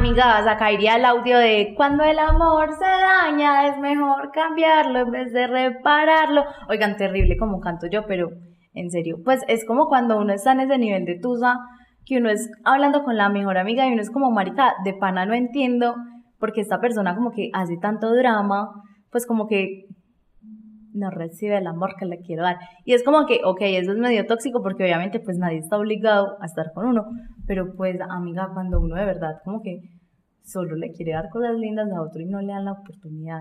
amigas, acá iría el audio de cuando el amor se daña es mejor cambiarlo en vez de repararlo. Oigan, terrible como canto yo, pero en serio, pues es como cuando uno está en ese nivel de tusa, que uno es hablando con la mejor amiga y uno es como, marica, de pana no entiendo, porque esta persona como que hace tanto drama, pues como que no recibe el amor que le quiero dar. Y es como que, ok, eso es medio tóxico porque obviamente pues nadie está obligado a estar con uno, pero pues amiga, cuando uno de verdad como que solo le quiere dar cosas lindas a otro y no le dan la oportunidad,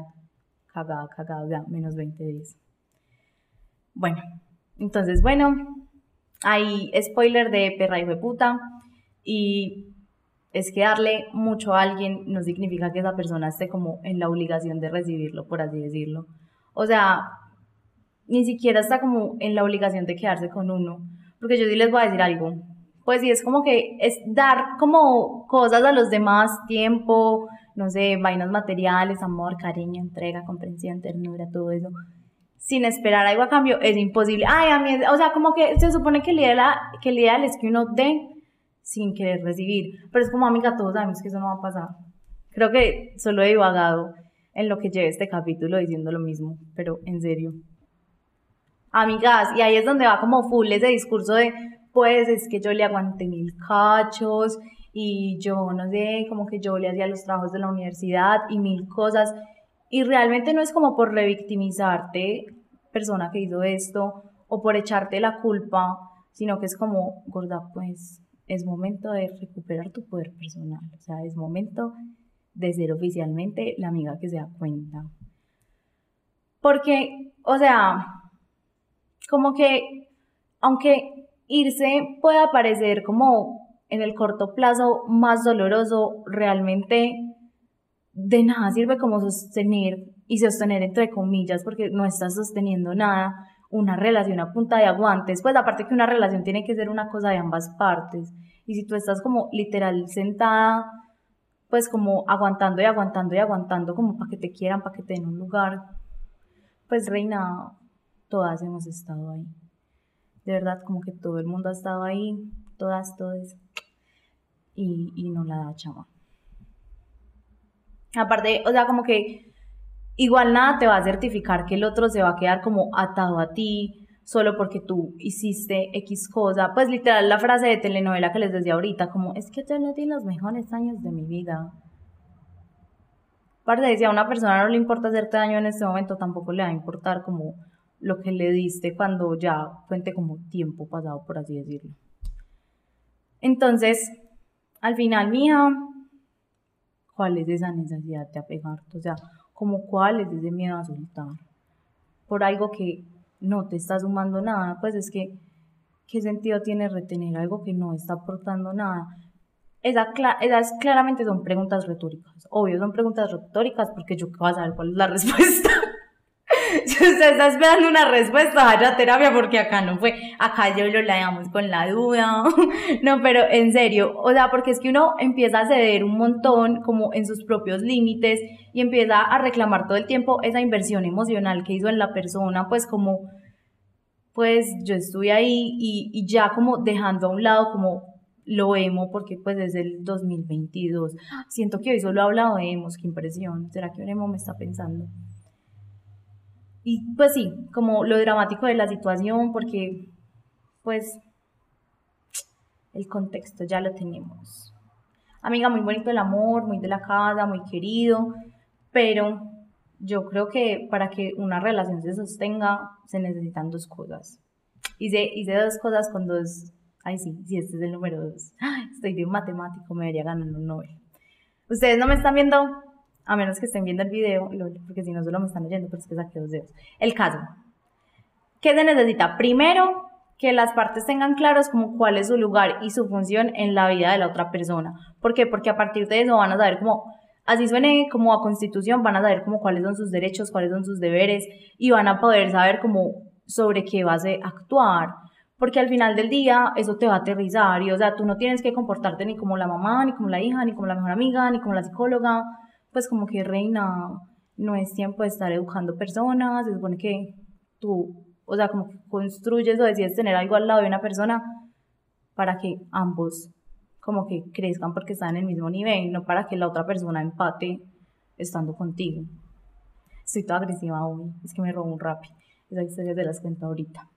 cagada, cagada, ya, menos 20 días. Bueno, entonces, bueno, hay spoiler de perra y puta y es que darle mucho a alguien no significa que esa persona esté como en la obligación de recibirlo, por así decirlo. O sea, ni siquiera está como en la obligación de quedarse con uno. Porque yo sí les voy a decir algo. Pues sí, es como que es dar como cosas a los demás, tiempo, no sé, vainas materiales, amor, cariño, entrega, comprensión, ternura, todo eso, sin esperar algo a cambio, es imposible. Ay, a mí, o sea, como que se supone que el ideal, que el ideal es que uno dé sin querer recibir. Pero es como, amiga, todos sabemos que eso no va a pasar. Creo que solo he divagado en lo que lleve este capítulo diciendo lo mismo, pero en serio. Amigas, y ahí es donde va como full ese discurso de, pues es que yo le aguanté mil cachos y yo no sé, como que yo le hacía los trabajos de la universidad y mil cosas. Y realmente no es como por revictimizarte, persona que hizo esto, o por echarte la culpa, sino que es como, gorda, pues es momento de recuperar tu poder personal. O sea, es momento de ser oficialmente la amiga que se da cuenta. Porque, o sea, como que, aunque irse pueda parecer como en el corto plazo más doloroso, realmente de nada sirve como sostener y sostener entre comillas, porque no estás sosteniendo nada, una relación a punta de aguantes, pues aparte que una relación tiene que ser una cosa de ambas partes. Y si tú estás como literal sentada, pues como aguantando y aguantando y aguantando como para que te quieran, para que te den un lugar, pues reina, todas hemos estado ahí. De verdad, como que todo el mundo ha estado ahí, todas, todas, y, y no la da chama. Aparte, o sea, como que igual nada te va a certificar que el otro se va a quedar como atado a ti solo porque tú hiciste X cosa. Pues literal la frase de telenovela que les decía ahorita, como es que yo no di los mejores años de mi vida. Aparte, si a una persona no le importa hacerte daño en este momento, tampoco le va a importar como lo que le diste cuando ya cuente como tiempo pasado, por así decirlo. Entonces, al final, mía, ¿cuál es esa necesidad de apegarte? O sea, como cuál es ese miedo a soltar por algo que no te está sumando nada, pues es que, ¿qué sentido tiene retener algo que no está aportando nada? Esa esas claramente son preguntas retóricas. Obvio, son preguntas retóricas porque yo voy a saber cuál es la respuesta. si usted está esperando una respuesta, vaya a terapia porque acá no fue. Acá yo lo damos con la duda. no, pero en serio, o sea, porque es que uno empieza a ceder un montón como en sus propios límites y empieza a reclamar todo el tiempo esa inversión emocional que hizo en la persona, pues como, pues yo estoy ahí y, ya como dejando a un lado como lo emo porque pues es el 2022. Siento que hoy solo he hablado de emos, qué impresión. ¿Será que un emo me está pensando? Y pues sí, como lo dramático de la situación porque pues el contexto ya lo tenemos. Amiga, muy bonito el amor, muy de la casa, muy querido, pero yo creo que para que una relación se sostenga se necesitan dos cosas. Hice, hice dos cosas con dos Ay, sí, sí, este es el número dos. Estoy de un matemático, me debería ganar un Nobel. Ustedes no me están viendo, a menos que estén viendo el video, porque si no solo me están oyendo, pero es que saqué dos dedos. El caso. ¿Qué se necesita? Primero, que las partes tengan claros como cuál es su lugar y su función en la vida de la otra persona. ¿Por qué? Porque a partir de eso van a saber cómo, así suene como a constitución, van a saber como cuáles son sus derechos, cuáles son sus deberes y van a poder saber como sobre qué base actuar porque al final del día eso te va a aterrizar y o sea, tú no tienes que comportarte ni como la mamá, ni como la hija, ni como la mejor amiga, ni como la psicóloga, pues como que reina, no es tiempo de estar educando personas, se supone que tú, o sea, como que construyes o decides tener algo al lado de una persona para que ambos como que crezcan porque están en el mismo nivel, no para que la otra persona empate estando contigo. Estoy toda agresiva hoy, es que me robó un rap. Esa historia de las cuento ahorita.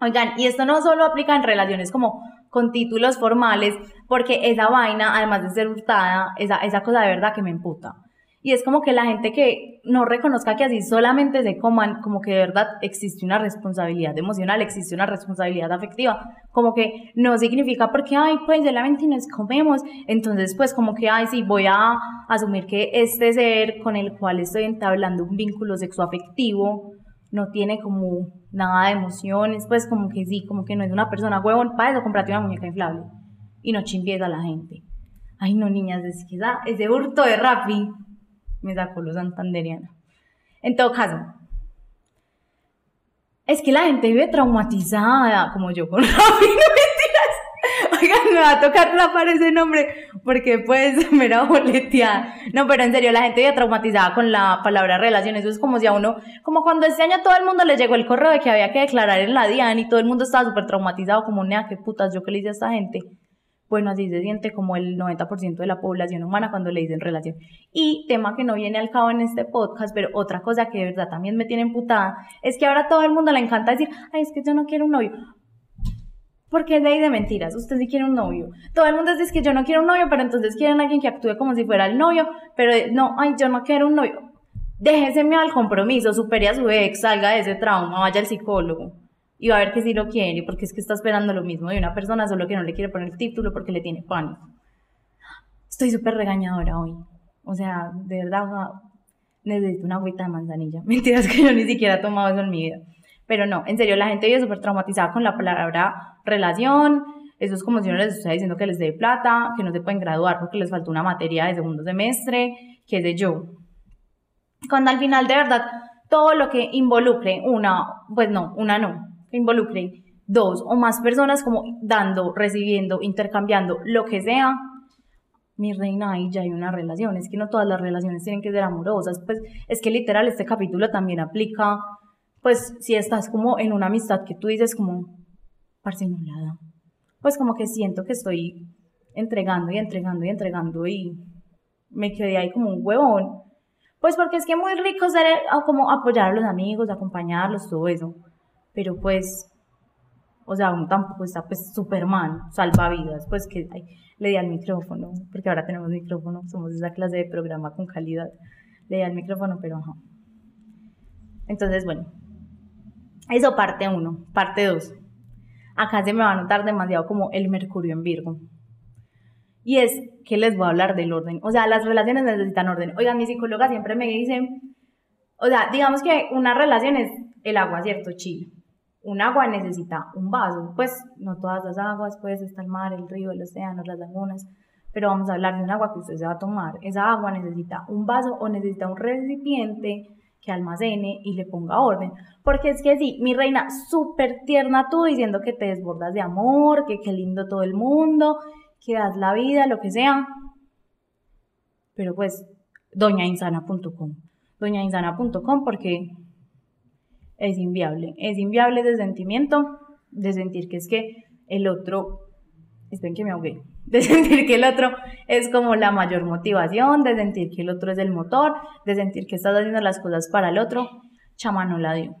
Oigan, y esto no solo aplica en relaciones como con títulos formales, porque esa vaina, además de ser hurtada, esa, esa cosa de verdad que me emputa. Y es como que la gente que no reconozca que así solamente se coman, como que de verdad existe una responsabilidad emocional, existe una responsabilidad afectiva, como que no significa porque, ay, pues solamente nos comemos, entonces pues como que, ay, sí, voy a asumir que este ser con el cual estoy entablando un vínculo sexoafectivo no tiene como nada de emociones, pues como que sí, como que no es una persona huevón, para eso comprate una muñeca inflable y no chimpies a la gente. Ay, no, niñas, es que ese hurto de Rappi me sacó lo santanderiano. En todo caso, es que la gente vive traumatizada, como yo con Rappi, me va a tocar la ese nombre, porque pues me era boleteada. No, pero en serio, la gente vive traumatizada con la palabra relación. Eso es como si a uno, como cuando este año todo el mundo le llegó el correo de que había que declarar en la DIAN y todo el mundo estaba súper traumatizado, como, nea, qué putas, yo qué le hice a esta gente bueno, así se siente como el 90% de la población humana cuando le dicen relación. Y tema que no viene al cabo en este podcast, pero otra cosa que de verdad también me tiene emputada, es que ahora todo el mundo le encanta decir, ay, es que yo no quiero un novio. Porque es ahí de mentiras, usted sí quiere un novio. Todo el mundo dice que yo no quiero un novio, pero entonces quieren a alguien que actúe como si fuera el novio, pero no, ay, yo no quiero un novio. Déjeseme al compromiso, supere a su ex, salga de ese trauma, vaya al psicólogo y va a ver que sí lo quiere, porque es que está esperando lo mismo de una persona, solo que no le quiere poner el título porque le tiene pánico. Estoy súper regañadora hoy. O sea, de verdad, necesito una agüita de manzanilla. Mentiras que yo ni siquiera he tomado eso en mi vida. Pero no, en serio, la gente vive súper traumatizada con la palabra relación. Eso es como si uno les estuviera diciendo que les dé plata, que no se pueden graduar porque les faltó una materia de segundo semestre, qué sé yo. Cuando al final, de verdad, todo lo que involucre una, pues no, una no, involucre dos o más personas como dando, recibiendo, intercambiando, lo que sea, mi reina, ahí ya hay una relación. Es que no todas las relaciones tienen que ser amorosas. Pues es que literal este capítulo también aplica, pues si estás como en una amistad que tú dices como, parsimulada, pues como que siento que estoy entregando y entregando y entregando y me quedé ahí como un huevón. Pues porque es que muy rico ser, como apoyar a los amigos, acompañarlos, todo eso pero pues, o sea, uno tampoco está pues Superman, salvavidas, pues que le di al micrófono, porque ahora tenemos micrófono, somos esa clase de programa con calidad, le di al micrófono, pero ajá. Entonces, bueno, eso parte uno, parte dos. Acá se me va a notar demasiado como el Mercurio en Virgo. Y es que les voy a hablar del orden. O sea, las relaciones necesitan orden. Oigan, mi psicóloga siempre me dice, o sea, digamos que una relación es el agua, ¿cierto? Chile un agua necesita un vaso, pues no todas las aguas, pues está el mar, el río, el océano, las lagunas, pero vamos a hablar de un agua que usted se va a tomar. Esa agua necesita un vaso o necesita un recipiente que almacene y le ponga orden. Porque es que sí, mi reina, súper tierna tú diciendo que te desbordas de amor, que qué lindo todo el mundo, que das la vida, lo que sea. Pero pues, doñainsana.com. Doñainsana.com porque es inviable. Es inviable ese sentimiento de sentir que es que el otro, esperen que me ahogué, de sentir que el otro es como la mayor motivación, de sentir que el otro es el motor, de sentir que estás haciendo las cosas para el otro, chama no la dio.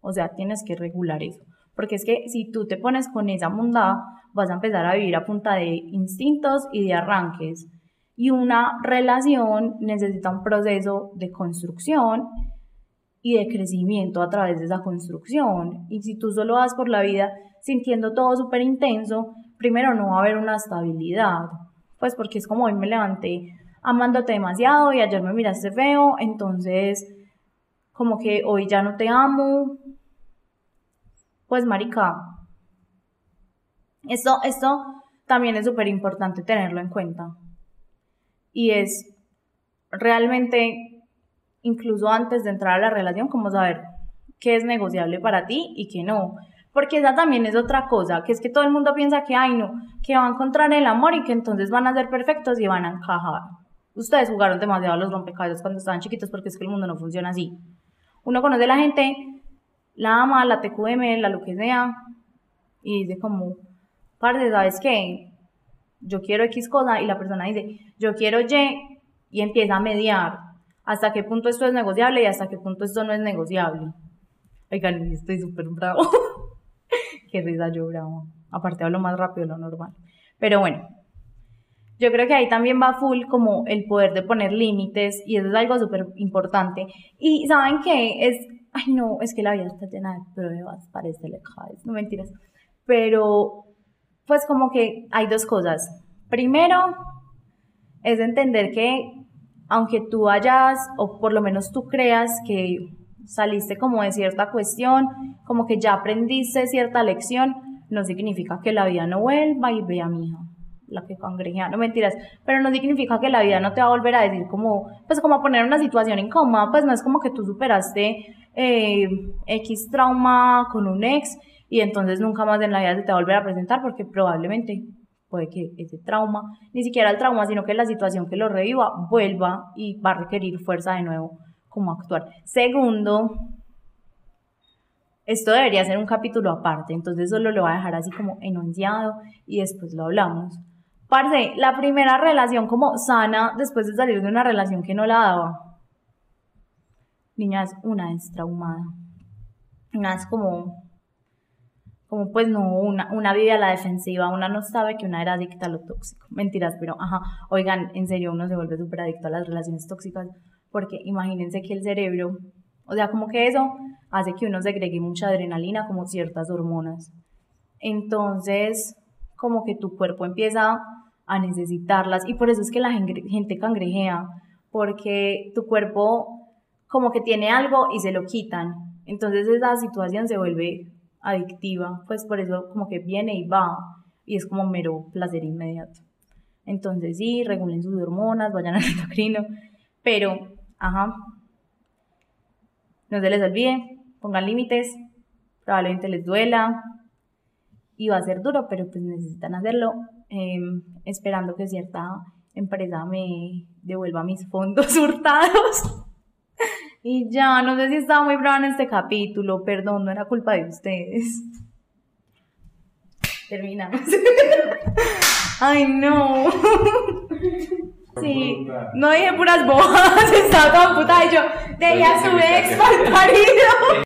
O sea, tienes que regular eso. Porque es que si tú te pones con esa bondad, vas a empezar a vivir a punta de instintos y de arranques. Y una relación necesita un proceso de construcción y de crecimiento a través de esa construcción. Y si tú solo vas por la vida sintiendo todo súper intenso, primero no va a haber una estabilidad. Pues porque es como hoy me levanté amándote demasiado y ayer me miraste feo, entonces como que hoy ya no te amo. Pues marica, esto, esto también es súper importante tenerlo en cuenta. Y es realmente incluso antes de entrar a la relación, como saber qué es negociable para ti y qué no. Porque esa también es otra cosa, que es que todo el mundo piensa que, ay, no, que va a encontrar el amor y que entonces van a ser perfectos y van a encajar. Ustedes jugaron demasiado a los rompecabezas cuando estaban chiquitos porque es que el mundo no funciona así. Uno conoce a la gente, la ama, la TQM, la lo que sea, y dice como, parce, ¿sabes qué? Yo quiero X cosa y la persona dice, yo quiero Y y empieza a mediar. ¿Hasta qué punto esto es negociable y hasta qué punto esto no es negociable? Oigan, estoy súper bravo. Qué risa yo bravo. Aparte hablo más rápido de lo normal. Pero bueno, yo creo que ahí también va full como el poder de poner límites y eso es algo súper importante. Y saben qué es, ay no, es que la vida está llena de pruebas, parece lejadas, no mentiras. Pero pues como que hay dos cosas. Primero es entender que aunque tú hayas, o por lo menos tú creas que saliste como de cierta cuestión, como que ya aprendiste cierta lección, no significa que la vida no vuelva y vea a mi hija, la que cangrejea, no mentiras, pero no significa que la vida no te va a volver a decir como, pues como a poner una situación incómoda, pues no es como que tú superaste eh, X trauma con un ex y entonces nunca más en la vida se te va a volver a presentar porque probablemente puede que ese trauma, ni siquiera el trauma, sino que la situación que lo reviva vuelva y va a requerir fuerza de nuevo como actuar. Segundo, esto debería ser un capítulo aparte, entonces solo lo voy a dejar así como enunciado y después lo hablamos. Parce, la primera relación como sana después de salir de una relación que no la daba. Niña es una es traumada. Una es como como pues no, una, una vive a la defensiva, una no sabe que una era adicta a lo tóxico. Mentiras, pero ajá, oigan, en serio uno se vuelve súper adicto a las relaciones tóxicas porque imagínense que el cerebro, o sea, como que eso hace que uno segregue mucha adrenalina, como ciertas hormonas. Entonces, como que tu cuerpo empieza a necesitarlas y por eso es que la gente cangrejea, porque tu cuerpo como que tiene algo y se lo quitan. Entonces esa situación se vuelve adictiva, pues por eso como que viene y va y es como mero placer inmediato. Entonces sí, regulen sus hormonas, vayan al endocrino, pero, ajá, no se les olvide, pongan límites, probablemente les duela y va a ser duro, pero pues necesitan hacerlo, em, esperando que cierta empresa me devuelva mis fondos hurtados. Y ya, no sé si estaba muy brava en este capítulo, perdón, no era culpa de ustedes. Terminamos. Ay, no. Sí, no dije puras bojas, estaba toda puta y yo, de ella su ex marido.